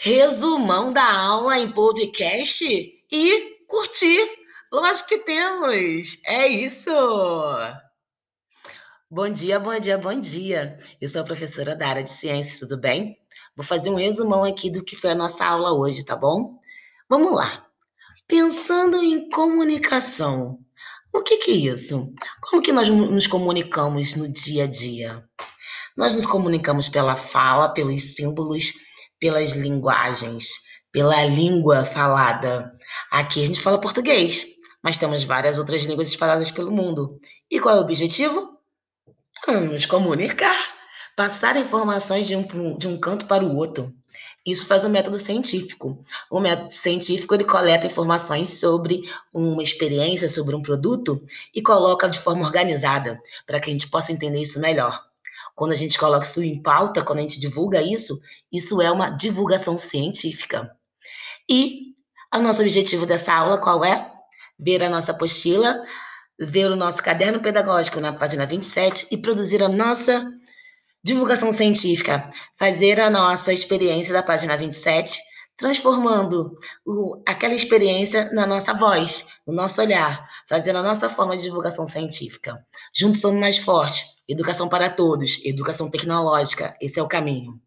resumão da aula em podcast e curtir. Lógico que temos. É isso. Bom dia, bom dia, bom dia. Eu sou a professora da área de ciências, tudo bem? Vou fazer um resumão aqui do que foi a nossa aula hoje, tá bom? Vamos lá. Pensando em comunicação, o que, que é isso? Como que nós nos comunicamos no dia a dia? Nós nos comunicamos pela fala, pelos símbolos, pelas linguagens, pela língua falada. Aqui a gente fala português, mas temos várias outras línguas espalhadas pelo mundo. E qual é o objetivo? Nos comunicar, passar informações de um, de um canto para o outro. Isso faz o método científico. O método científico ele coleta informações sobre uma experiência, sobre um produto e coloca de forma organizada para que a gente possa entender isso melhor. Quando a gente coloca isso em pauta, quando a gente divulga isso, isso é uma divulgação científica. E o nosso objetivo dessa aula qual é? Ver a nossa apostila, ver o nosso caderno pedagógico na página 27 e produzir a nossa divulgação científica, fazer a nossa experiência da página 27, transformando o, aquela experiência na nossa voz, no nosso olhar, fazendo a nossa forma de divulgação científica. Juntos somos mais fortes. Educação para todos, educação tecnológica, esse é o caminho.